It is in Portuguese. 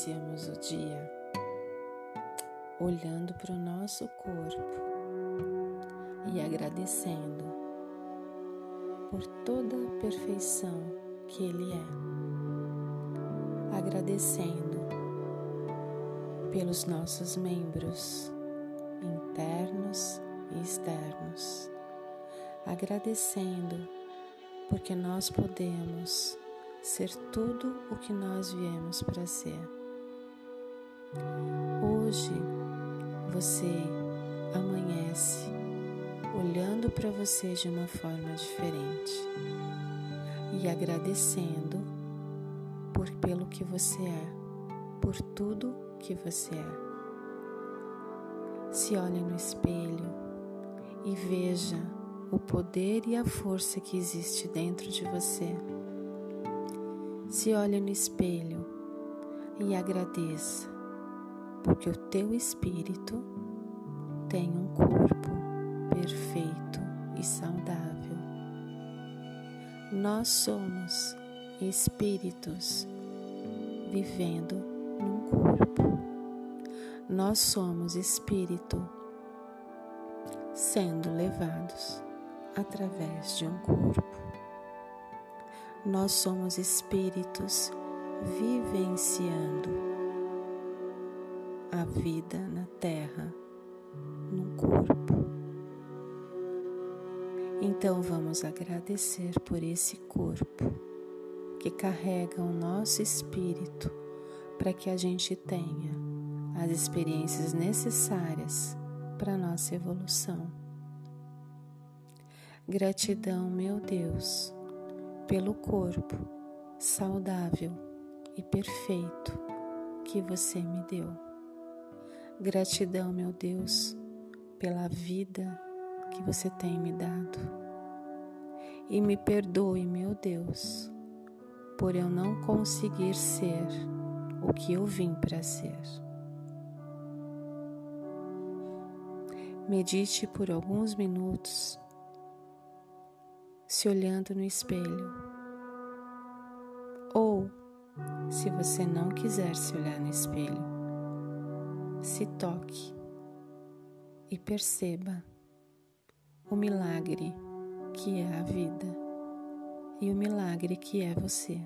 iniciamos o dia olhando para o nosso corpo e agradecendo por toda a perfeição que Ele é, agradecendo pelos nossos membros internos e externos, agradecendo porque nós podemos ser tudo o que nós viemos para ser. Hoje você amanhece olhando para você de uma forma diferente e agradecendo por pelo que você é, por tudo que você é. Se olhe no espelho e veja o poder e a força que existe dentro de você. Se olhe no espelho e agradeça, porque o teu espírito tem um corpo perfeito e saudável. Nós somos espíritos vivendo num corpo. Nós somos espírito sendo levados através de um corpo. Nós somos espíritos vivenciando a vida na Terra, num corpo. Então vamos agradecer por esse corpo que carrega o nosso espírito para que a gente tenha as experiências necessárias para nossa evolução. Gratidão, meu Deus, pelo corpo saudável e perfeito que você me deu. Gratidão, meu Deus, pela vida que você tem me dado. E me perdoe, meu Deus, por eu não conseguir ser o que eu vim para ser. Medite por alguns minutos se olhando no espelho. Se você não quiser se olhar no espelho, se toque e perceba o milagre que é a vida e o milagre que é você.